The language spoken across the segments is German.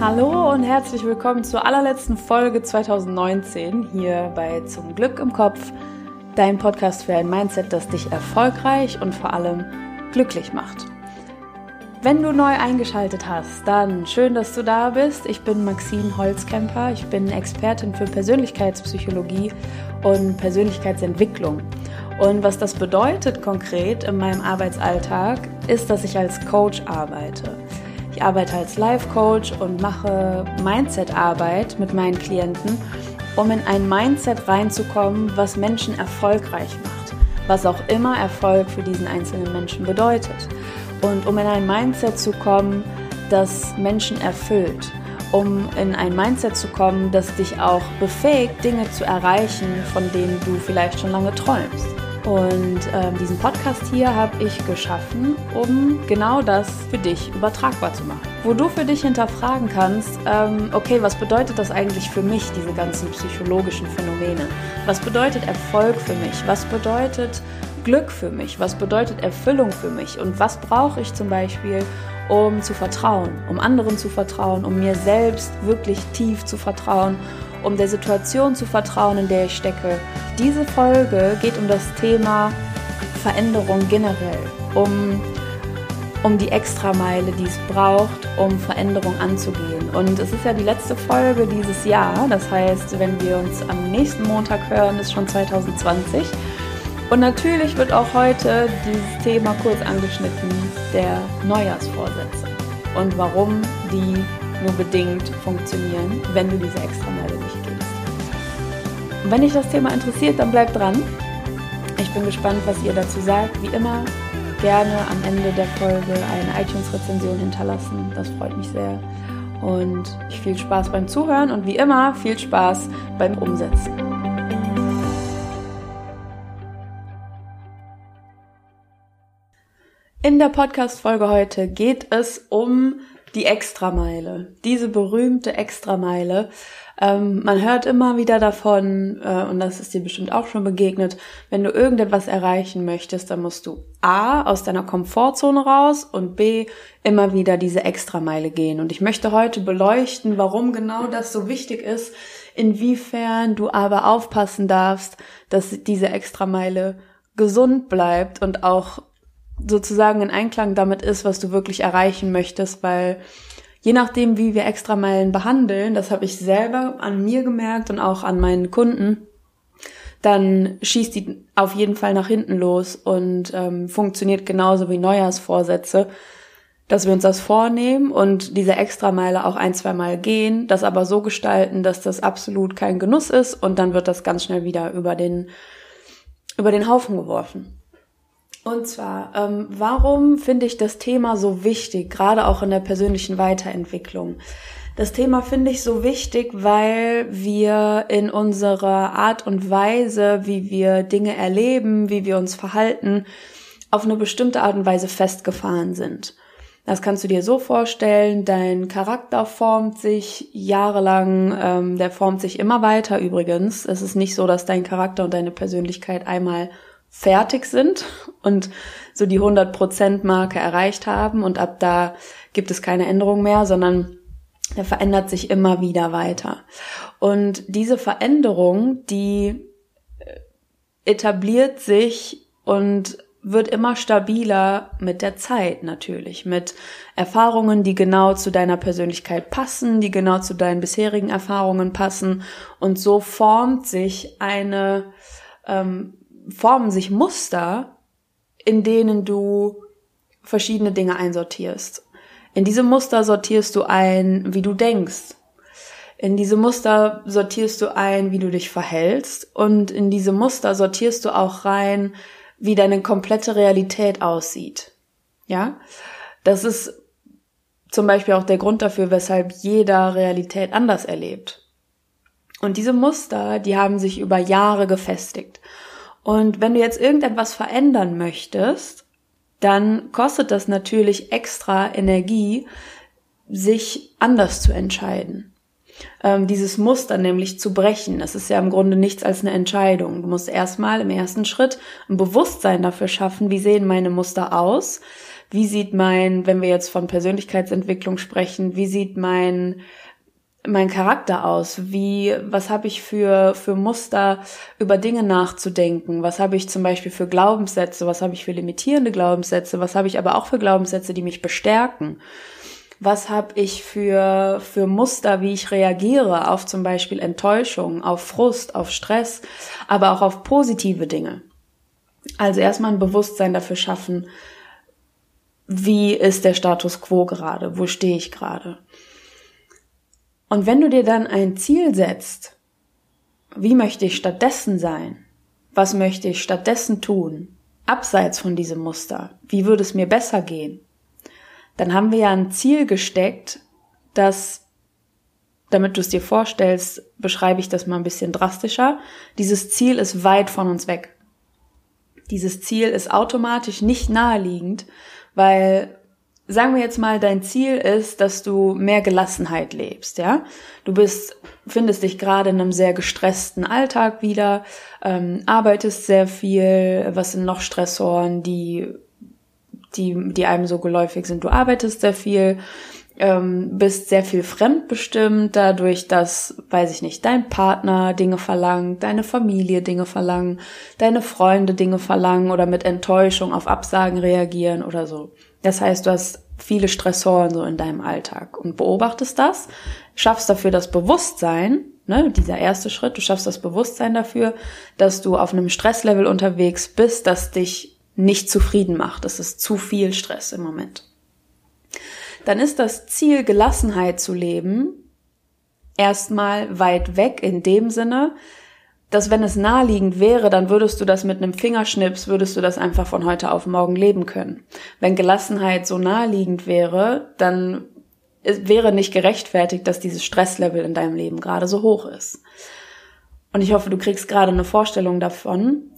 Hallo und herzlich willkommen zur allerletzten Folge 2019 hier bei Zum Glück im Kopf, dein Podcast für ein Mindset, das dich erfolgreich und vor allem glücklich macht. Wenn du neu eingeschaltet hast, dann schön, dass du da bist. Ich bin Maxine Holzkemper. Ich bin Expertin für Persönlichkeitspsychologie und Persönlichkeitsentwicklung. Und was das bedeutet konkret in meinem Arbeitsalltag, ist, dass ich als Coach arbeite. Ich arbeite als Life Coach und mache Mindset-Arbeit mit meinen Klienten, um in ein Mindset reinzukommen, was Menschen erfolgreich macht, was auch immer Erfolg für diesen einzelnen Menschen bedeutet. Und um in ein Mindset zu kommen, das Menschen erfüllt, um in ein Mindset zu kommen, das dich auch befähigt, Dinge zu erreichen, von denen du vielleicht schon lange träumst. Und ähm, diesen Podcast hier habe ich geschaffen, um genau das für dich übertragbar zu machen. Wo du für dich hinterfragen kannst, ähm, okay, was bedeutet das eigentlich für mich, diese ganzen psychologischen Phänomene? Was bedeutet Erfolg für mich? Was bedeutet Glück für mich? Was bedeutet Erfüllung für mich? Und was brauche ich zum Beispiel, um zu vertrauen, um anderen zu vertrauen, um mir selbst wirklich tief zu vertrauen um der Situation zu vertrauen, in der ich stecke. Diese Folge geht um das Thema Veränderung generell, um, um die Extrameile, die es braucht, um Veränderung anzugehen. Und es ist ja die letzte Folge dieses Jahr, das heißt, wenn wir uns am nächsten Montag hören, ist schon 2020. Und natürlich wird auch heute dieses Thema kurz angeschnitten, der Neujahrsvorsätze und warum die nur bedingt funktionieren, wenn du diese Extrameile nicht gehst. Und wenn dich das Thema interessiert, dann bleib dran. Ich bin gespannt, was ihr dazu sagt. Wie immer, gerne am Ende der Folge eine iTunes-Rezension hinterlassen. Das freut mich sehr. Und viel Spaß beim Zuhören und wie immer viel Spaß beim Umsetzen. In der Podcast-Folge heute geht es um die Extrameile, diese berühmte Extrameile. Ähm, man hört immer wieder davon, äh, und das ist dir bestimmt auch schon begegnet, wenn du irgendetwas erreichen möchtest, dann musst du A aus deiner Komfortzone raus und B immer wieder diese Extrameile gehen. Und ich möchte heute beleuchten, warum genau das so wichtig ist, inwiefern du aber aufpassen darfst, dass diese Extrameile gesund bleibt und auch sozusagen in Einklang damit ist, was du wirklich erreichen möchtest, weil je nachdem, wie wir Extrameilen behandeln, das habe ich selber an mir gemerkt und auch an meinen Kunden, dann schießt die auf jeden Fall nach hinten los und ähm, funktioniert genauso wie Neujahrsvorsätze, dass wir uns das vornehmen und diese Extrameile auch ein, zwei Mal gehen, das aber so gestalten, dass das absolut kein Genuss ist und dann wird das ganz schnell wieder über den, über den Haufen geworfen. Und zwar, ähm, warum finde ich das Thema so wichtig, gerade auch in der persönlichen Weiterentwicklung? Das Thema finde ich so wichtig, weil wir in unserer Art und Weise, wie wir Dinge erleben, wie wir uns verhalten, auf eine bestimmte Art und Weise festgefahren sind. Das kannst du dir so vorstellen, dein Charakter formt sich jahrelang, ähm, der formt sich immer weiter übrigens. Es ist nicht so, dass dein Charakter und deine Persönlichkeit einmal fertig sind und so die 100% Marke erreicht haben und ab da gibt es keine Änderung mehr, sondern er verändert sich immer wieder weiter. Und diese Veränderung, die äh, etabliert sich und wird immer stabiler mit der Zeit natürlich, mit Erfahrungen, die genau zu deiner Persönlichkeit passen, die genau zu deinen bisherigen Erfahrungen passen. Und so formt sich eine ähm, formen sich Muster, in denen du verschiedene Dinge einsortierst. In diese Muster sortierst du ein, wie du denkst. In diese Muster sortierst du ein, wie du dich verhältst. Und in diese Muster sortierst du auch rein, wie deine komplette Realität aussieht. Ja? Das ist zum Beispiel auch der Grund dafür, weshalb jeder Realität anders erlebt. Und diese Muster, die haben sich über Jahre gefestigt. Und wenn du jetzt irgendetwas verändern möchtest, dann kostet das natürlich extra Energie, sich anders zu entscheiden. Ähm, dieses Muster nämlich zu brechen, das ist ja im Grunde nichts als eine Entscheidung. Du musst erstmal im ersten Schritt ein Bewusstsein dafür schaffen, wie sehen meine Muster aus, Wie sieht mein, wenn wir jetzt von Persönlichkeitsentwicklung sprechen, wie sieht mein mein Charakter aus? Wie, was habe ich für, für Muster, über Dinge nachzudenken? Was habe ich zum Beispiel für Glaubenssätze? Was habe ich für limitierende Glaubenssätze? Was habe ich aber auch für Glaubenssätze, die mich bestärken? Was habe ich für, für Muster, wie ich reagiere auf zum Beispiel Enttäuschung, auf Frust, auf Stress, aber auch auf positive Dinge? Also erstmal ein Bewusstsein dafür schaffen, wie ist der Status quo gerade? Wo stehe ich gerade? Und wenn du dir dann ein Ziel setzt, wie möchte ich stattdessen sein? Was möchte ich stattdessen tun? Abseits von diesem Muster. Wie würde es mir besser gehen? Dann haben wir ja ein Ziel gesteckt, das, damit du es dir vorstellst, beschreibe ich das mal ein bisschen drastischer. Dieses Ziel ist weit von uns weg. Dieses Ziel ist automatisch nicht naheliegend, weil sagen wir jetzt mal, dein Ziel ist, dass du mehr Gelassenheit lebst, ja? Du bist, findest dich gerade in einem sehr gestressten Alltag wieder, ähm, arbeitest sehr viel, was sind noch Stressoren, die, die, die einem so geläufig sind. Du arbeitest sehr viel, ähm, bist sehr viel fremdbestimmt, dadurch, dass, weiß ich nicht, dein Partner Dinge verlangt, deine Familie Dinge verlangen, deine Freunde Dinge verlangen oder mit Enttäuschung auf Absagen reagieren oder so. Das heißt, du hast viele Stressoren so in deinem Alltag und beobachtest das, schaffst dafür das Bewusstsein, ne, dieser erste Schritt, du schaffst das Bewusstsein dafür, dass du auf einem Stresslevel unterwegs bist, das dich nicht zufrieden macht. Das ist zu viel Stress im Moment. Dann ist das Ziel, Gelassenheit zu leben, erstmal weit weg in dem Sinne, dass wenn es naheliegend wäre, dann würdest du das mit einem Fingerschnips, würdest du das einfach von heute auf morgen leben können. Wenn Gelassenheit so naheliegend wäre, dann wäre nicht gerechtfertigt, dass dieses Stresslevel in deinem Leben gerade so hoch ist. Und ich hoffe, du kriegst gerade eine Vorstellung davon,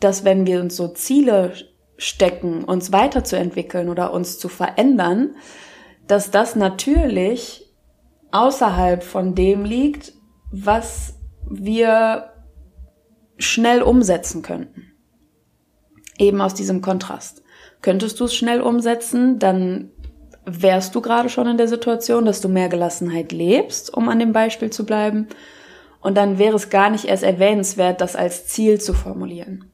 dass wenn wir uns so Ziele stecken, uns weiterzuentwickeln oder uns zu verändern, dass das natürlich außerhalb von dem liegt, was wir schnell umsetzen könnten. Eben aus diesem Kontrast. Könntest du es schnell umsetzen, dann wärst du gerade schon in der Situation, dass du mehr Gelassenheit lebst, um an dem Beispiel zu bleiben. Und dann wäre es gar nicht erst erwähnenswert, das als Ziel zu formulieren.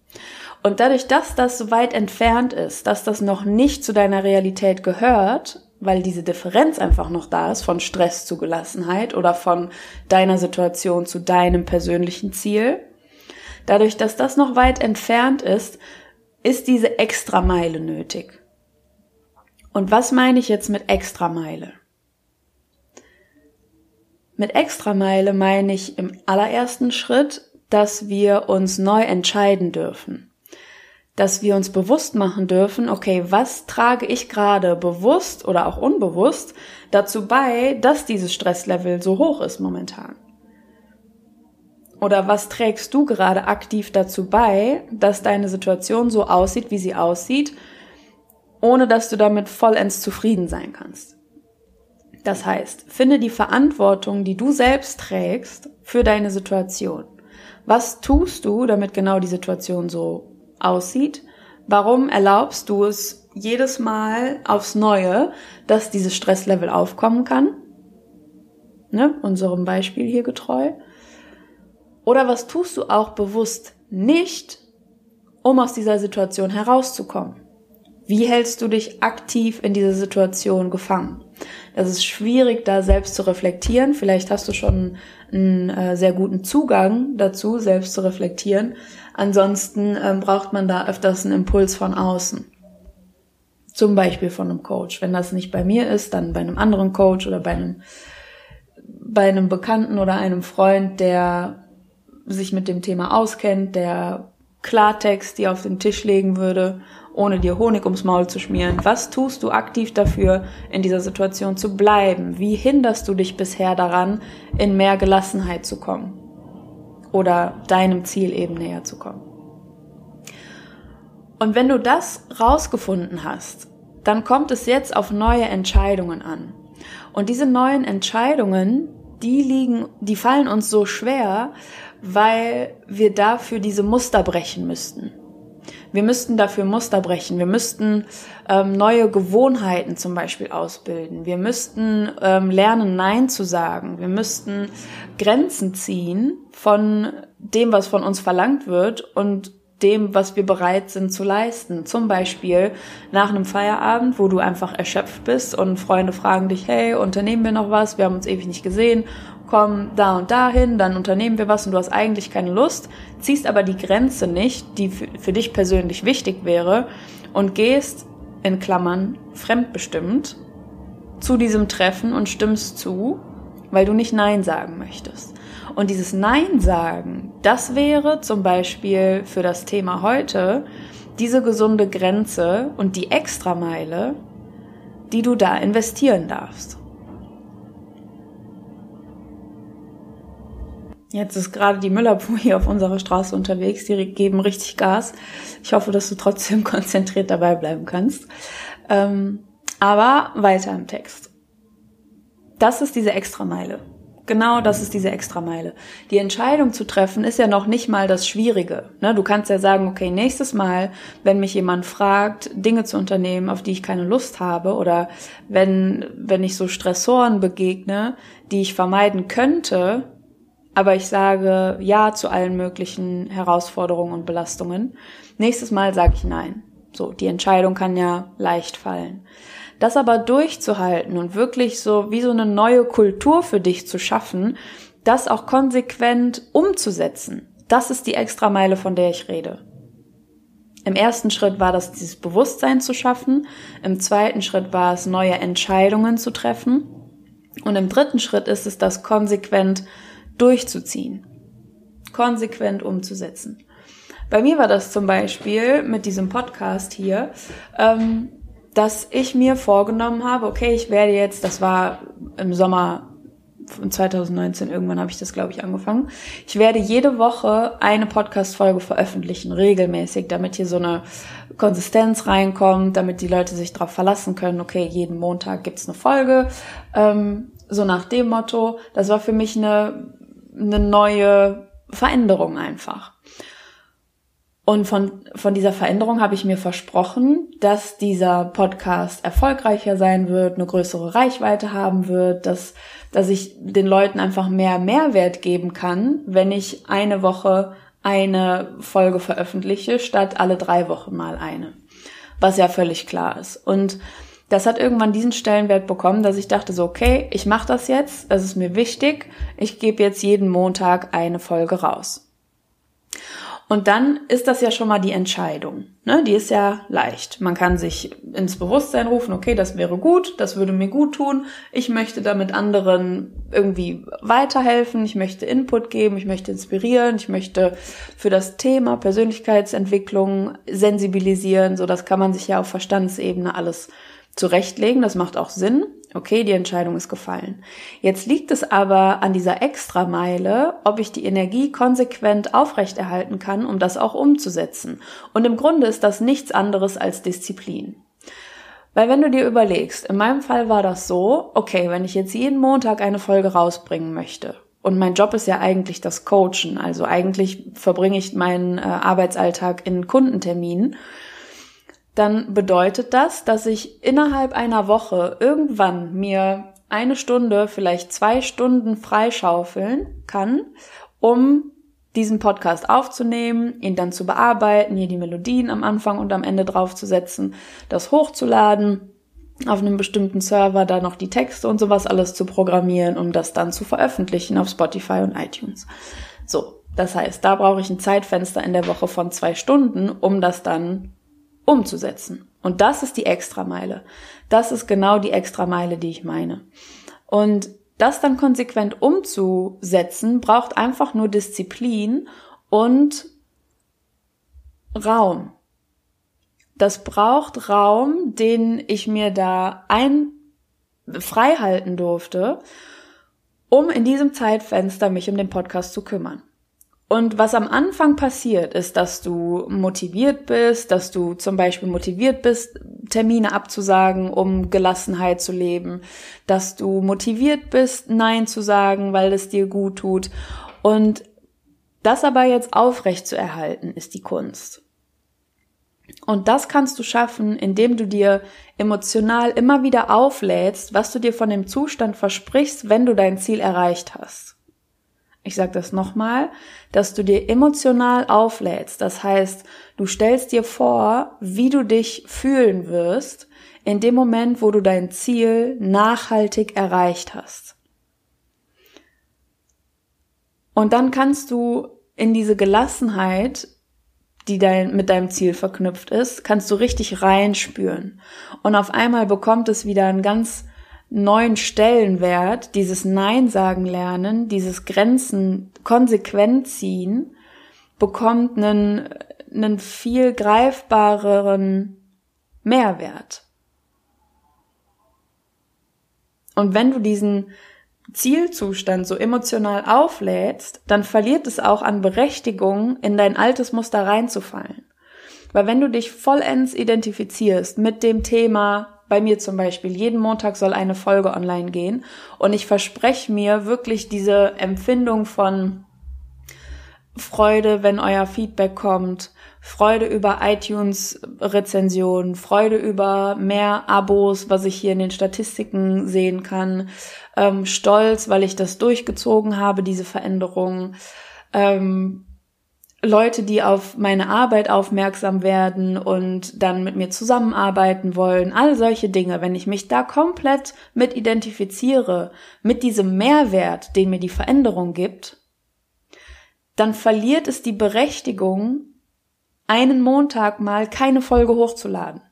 Und dadurch, dass das so weit entfernt ist, dass das noch nicht zu deiner Realität gehört, weil diese Differenz einfach noch da ist von Stress zu Gelassenheit oder von deiner Situation zu deinem persönlichen Ziel, Dadurch, dass das noch weit entfernt ist, ist diese Extrameile nötig. Und was meine ich jetzt mit Extrameile? Mit Extrameile meine ich im allerersten Schritt, dass wir uns neu entscheiden dürfen. Dass wir uns bewusst machen dürfen, okay, was trage ich gerade bewusst oder auch unbewusst dazu bei, dass dieses Stresslevel so hoch ist momentan? Oder was trägst du gerade aktiv dazu bei, dass deine Situation so aussieht, wie sie aussieht, ohne dass du damit vollends zufrieden sein kannst? Das heißt, finde die Verantwortung, die du selbst trägst, für deine Situation. Was tust du, damit genau die Situation so aussieht? Warum erlaubst du es jedes Mal aufs Neue, dass dieses Stresslevel aufkommen kann? Ne, unserem Beispiel hier getreu. Oder was tust du auch bewusst nicht, um aus dieser Situation herauszukommen? Wie hältst du dich aktiv in dieser Situation gefangen? Das ist schwierig, da selbst zu reflektieren. Vielleicht hast du schon einen äh, sehr guten Zugang dazu, selbst zu reflektieren. Ansonsten ähm, braucht man da öfters einen Impuls von außen. Zum Beispiel von einem Coach. Wenn das nicht bei mir ist, dann bei einem anderen Coach oder bei einem, bei einem Bekannten oder einem Freund, der sich mit dem Thema auskennt, der Klartext dir auf den Tisch legen würde, ohne dir Honig ums Maul zu schmieren. Was tust du aktiv dafür, in dieser Situation zu bleiben? Wie hinderst du dich bisher daran, in mehr Gelassenheit zu kommen? Oder deinem Ziel eben näher zu kommen? Und wenn du das rausgefunden hast, dann kommt es jetzt auf neue Entscheidungen an. Und diese neuen Entscheidungen, die liegen, die fallen uns so schwer, weil wir dafür diese Muster brechen müssten. Wir müssten dafür Muster brechen. Wir müssten ähm, neue Gewohnheiten zum Beispiel ausbilden. Wir müssten ähm, lernen, Nein zu sagen. Wir müssten Grenzen ziehen von dem, was von uns verlangt wird und dem, was wir bereit sind zu leisten. Zum Beispiel nach einem Feierabend, wo du einfach erschöpft bist und Freunde fragen dich, hey, unternehmen wir noch was? Wir haben uns ewig nicht gesehen. Komm da und dahin, dann unternehmen wir was und du hast eigentlich keine Lust, ziehst aber die Grenze nicht, die für dich persönlich wichtig wäre und gehst in Klammern fremdbestimmt zu diesem Treffen und stimmst zu, weil du nicht Nein sagen möchtest. Und dieses Nein sagen, das wäre zum Beispiel für das Thema heute diese gesunde Grenze und die Extrameile, die du da investieren darfst. Jetzt ist gerade die Müllerpuh hier auf unserer Straße unterwegs. Die geben richtig Gas. Ich hoffe, dass du trotzdem konzentriert dabei bleiben kannst. Ähm, aber weiter im Text. Das ist diese Extrameile. Genau das ist diese Extrameile. Die Entscheidung zu treffen ist ja noch nicht mal das Schwierige. Ne? Du kannst ja sagen, okay, nächstes Mal, wenn mich jemand fragt, Dinge zu unternehmen, auf die ich keine Lust habe, oder wenn, wenn ich so Stressoren begegne, die ich vermeiden könnte, aber ich sage Ja zu allen möglichen Herausforderungen und Belastungen, nächstes Mal sage ich Nein. So, die Entscheidung kann ja leicht fallen. Das aber durchzuhalten und wirklich so wie so eine neue Kultur für dich zu schaffen, das auch konsequent umzusetzen, das ist die Extrameile, von der ich rede. Im ersten Schritt war das dieses Bewusstsein zu schaffen, im zweiten Schritt war es neue Entscheidungen zu treffen und im dritten Schritt ist es das konsequent durchzuziehen, konsequent umzusetzen. Bei mir war das zum Beispiel mit diesem Podcast hier. Ähm, dass ich mir vorgenommen habe, okay, ich werde jetzt, das war im Sommer von 2019, irgendwann habe ich das, glaube ich, angefangen. Ich werde jede Woche eine Podcast-Folge veröffentlichen, regelmäßig, damit hier so eine Konsistenz reinkommt, damit die Leute sich darauf verlassen können, okay, jeden Montag gibt's eine Folge. Ähm, so nach dem Motto, das war für mich eine, eine neue Veränderung einfach. Und von, von dieser Veränderung habe ich mir versprochen, dass dieser Podcast erfolgreicher sein wird, eine größere Reichweite haben wird, dass, dass ich den Leuten einfach mehr Mehrwert geben kann, wenn ich eine Woche eine Folge veröffentliche, statt alle drei Wochen mal eine. Was ja völlig klar ist. Und das hat irgendwann diesen Stellenwert bekommen, dass ich dachte so, okay, ich mache das jetzt, das ist mir wichtig, ich gebe jetzt jeden Montag eine Folge raus. Und dann ist das ja schon mal die Entscheidung. Ne? Die ist ja leicht. Man kann sich ins Bewusstsein rufen, okay, das wäre gut, das würde mir gut tun. Ich möchte damit anderen irgendwie weiterhelfen, ich möchte Input geben, ich möchte inspirieren, ich möchte für das Thema Persönlichkeitsentwicklung sensibilisieren. So, das kann man sich ja auf Verstandsebene alles zurechtlegen. Das macht auch Sinn. Okay, die Entscheidung ist gefallen. Jetzt liegt es aber an dieser Extrameile, ob ich die Energie konsequent aufrechterhalten kann, um das auch umzusetzen. Und im Grunde ist das nichts anderes als Disziplin. Weil wenn du dir überlegst, in meinem Fall war das so, okay, wenn ich jetzt jeden Montag eine Folge rausbringen möchte, und mein Job ist ja eigentlich das Coachen, also eigentlich verbringe ich meinen äh, Arbeitsalltag in Kundenterminen, dann bedeutet das, dass ich innerhalb einer Woche irgendwann mir eine Stunde, vielleicht zwei Stunden freischaufeln kann, um diesen Podcast aufzunehmen, ihn dann zu bearbeiten, hier die Melodien am Anfang und am Ende draufzusetzen, das hochzuladen, auf einem bestimmten Server da noch die Texte und sowas alles zu programmieren, um das dann zu veröffentlichen auf Spotify und iTunes. So, das heißt, da brauche ich ein Zeitfenster in der Woche von zwei Stunden, um das dann umzusetzen. Und das ist die Extrameile. Das ist genau die Extrameile, die ich meine. Und das dann konsequent umzusetzen, braucht einfach nur Disziplin und Raum. Das braucht Raum, den ich mir da ein frei halten durfte, um in diesem Zeitfenster mich um den Podcast zu kümmern. Und was am Anfang passiert, ist, dass du motiviert bist, dass du zum Beispiel motiviert bist, Termine abzusagen, um Gelassenheit zu leben, dass du motiviert bist, Nein zu sagen, weil es dir gut tut. Und das aber jetzt aufrecht zu erhalten, ist die Kunst. Und das kannst du schaffen, indem du dir emotional immer wieder auflädst, was du dir von dem Zustand versprichst, wenn du dein Ziel erreicht hast. Ich sage das nochmal, dass du dir emotional auflädst. Das heißt, du stellst dir vor, wie du dich fühlen wirst in dem Moment, wo du dein Ziel nachhaltig erreicht hast. Und dann kannst du in diese Gelassenheit die dein, mit deinem Ziel verknüpft ist, kannst du richtig reinspüren. Und auf einmal bekommt es wieder einen ganz neuen Stellenwert, dieses Nein sagen lernen, dieses Grenzen konsequent ziehen, bekommt einen, einen viel greifbareren Mehrwert. Und wenn du diesen Zielzustand so emotional auflädst, dann verliert es auch an Berechtigung, in dein altes Muster reinzufallen. Weil wenn du dich vollends identifizierst mit dem Thema, bei mir zum Beispiel, jeden Montag soll eine Folge online gehen. Und ich verspreche mir wirklich diese Empfindung von Freude, wenn euer Feedback kommt, Freude über iTunes-Rezensionen, Freude über mehr Abos, was ich hier in den Statistiken sehen kann, ähm, Stolz, weil ich das durchgezogen habe, diese Veränderung, ähm, Leute, die auf meine Arbeit aufmerksam werden und dann mit mir zusammenarbeiten wollen, all solche Dinge, wenn ich mich da komplett mit identifiziere, mit diesem Mehrwert, den mir die Veränderung gibt, dann verliert es die Berechtigung, einen Montag mal keine Folge hochzuladen.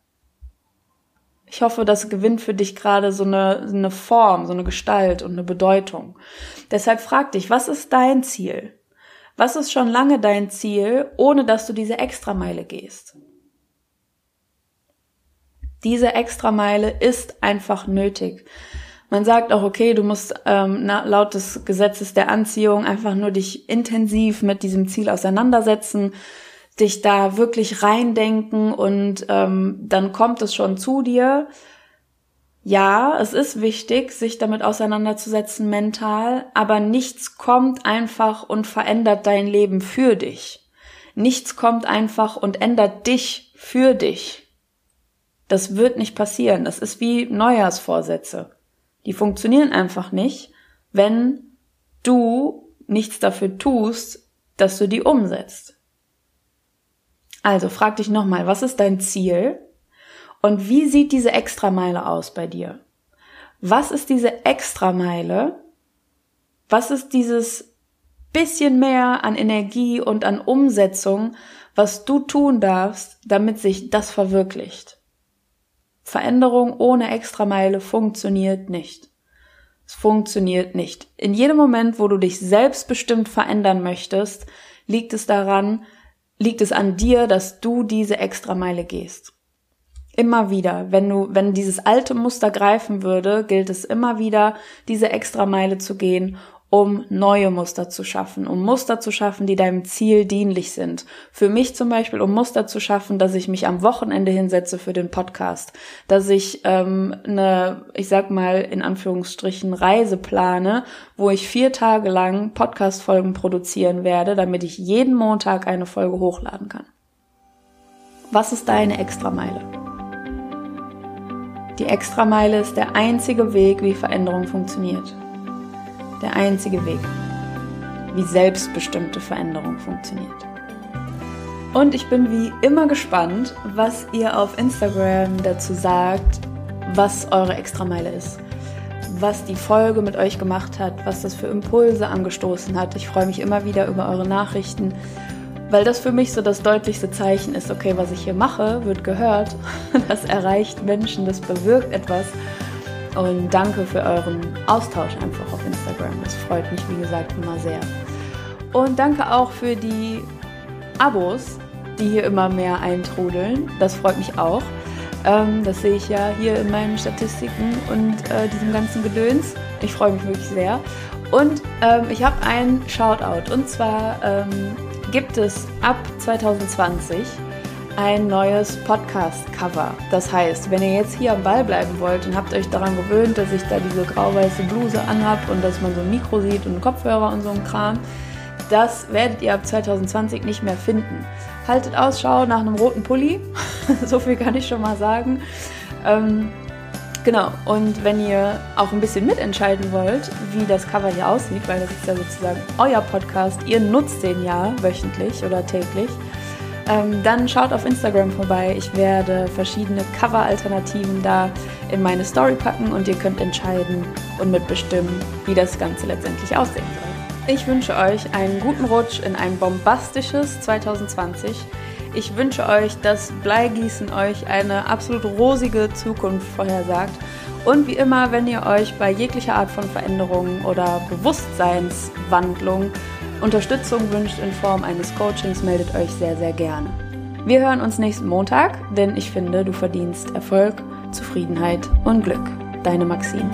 Ich hoffe, das gewinnt für dich gerade so eine, eine Form, so eine Gestalt und eine Bedeutung. Deshalb frag dich, was ist dein Ziel? Was ist schon lange dein Ziel, ohne dass du diese Extrameile gehst? Diese Extrameile ist einfach nötig. Man sagt auch, okay, du musst ähm, na, laut des Gesetzes der Anziehung einfach nur dich intensiv mit diesem Ziel auseinandersetzen dich da wirklich reindenken und ähm, dann kommt es schon zu dir. Ja, es ist wichtig, sich damit auseinanderzusetzen mental, aber nichts kommt einfach und verändert dein Leben für dich. Nichts kommt einfach und ändert dich für dich. Das wird nicht passieren. Das ist wie Neujahrsvorsätze. Die funktionieren einfach nicht, wenn du nichts dafür tust, dass du die umsetzt. Also frag dich nochmal, was ist dein Ziel? Und wie sieht diese Extrameile aus bei dir? Was ist diese Extrameile? Was ist dieses bisschen mehr an Energie und an Umsetzung, was du tun darfst, damit sich das verwirklicht? Veränderung ohne Extrameile funktioniert nicht. Es funktioniert nicht. In jedem Moment, wo du dich selbstbestimmt verändern möchtest, liegt es daran, liegt es an dir, dass du diese Extrameile gehst. Immer wieder, wenn du, wenn dieses alte Muster greifen würde, gilt es immer wieder, diese Extrameile zu gehen um neue Muster zu schaffen, um Muster zu schaffen, die deinem Ziel dienlich sind. Für mich zum Beispiel, um Muster zu schaffen, dass ich mich am Wochenende hinsetze für den Podcast, dass ich ähm, eine, ich sag mal in Anführungsstrichen Reise plane, wo ich vier Tage lang Podcast-Folgen produzieren werde, damit ich jeden Montag eine Folge hochladen kann. Was ist deine Extrameile? Die Extrameile ist der einzige Weg, wie Veränderung funktioniert der einzige Weg, wie selbstbestimmte Veränderung funktioniert. Und ich bin wie immer gespannt, was ihr auf Instagram dazu sagt, was eure Extrameile ist, was die Folge mit euch gemacht hat, was das für Impulse angestoßen hat. Ich freue mich immer wieder über eure Nachrichten, weil das für mich so das deutlichste Zeichen ist, okay, was ich hier mache, wird gehört, das erreicht Menschen, das bewirkt etwas und danke für euren Austausch einfach auf Instagram. Das freut mich, wie gesagt, immer sehr. Und danke auch für die Abos, die hier immer mehr eintrudeln. Das freut mich auch. Ähm, das sehe ich ja hier in meinen Statistiken und äh, diesem ganzen Gedöns. Ich freue mich wirklich sehr. Und ähm, ich habe einen Shoutout. Und zwar ähm, gibt es ab 2020 ein neues Podcast-Cover. Das heißt, wenn ihr jetzt hier am Ball bleiben wollt und habt euch daran gewöhnt, dass ich da diese grau-weiße Bluse anhab und dass man so ein Mikro sieht und Kopfhörer und so ein Kram, das werdet ihr ab 2020 nicht mehr finden. Haltet Ausschau nach einem roten Pulli, so viel kann ich schon mal sagen. Ähm, genau, und wenn ihr auch ein bisschen mitentscheiden wollt, wie das Cover hier aussieht, weil das ist ja sozusagen euer Podcast, ihr nutzt den ja wöchentlich oder täglich, ähm, dann schaut auf Instagram vorbei. Ich werde verschiedene Cover-Alternativen da in meine Story packen und ihr könnt entscheiden und mitbestimmen, wie das Ganze letztendlich aussehen soll. Ich wünsche euch einen guten Rutsch in ein bombastisches 2020. Ich wünsche euch, dass Bleigießen euch eine absolut rosige Zukunft vorhersagt. Und wie immer, wenn ihr euch bei jeglicher Art von Veränderungen oder Bewusstseinswandlung Unterstützung wünscht in Form eines Coachings, meldet euch sehr, sehr gerne. Wir hören uns nächsten Montag, denn ich finde, du verdienst Erfolg, Zufriedenheit und Glück. Deine Maxine.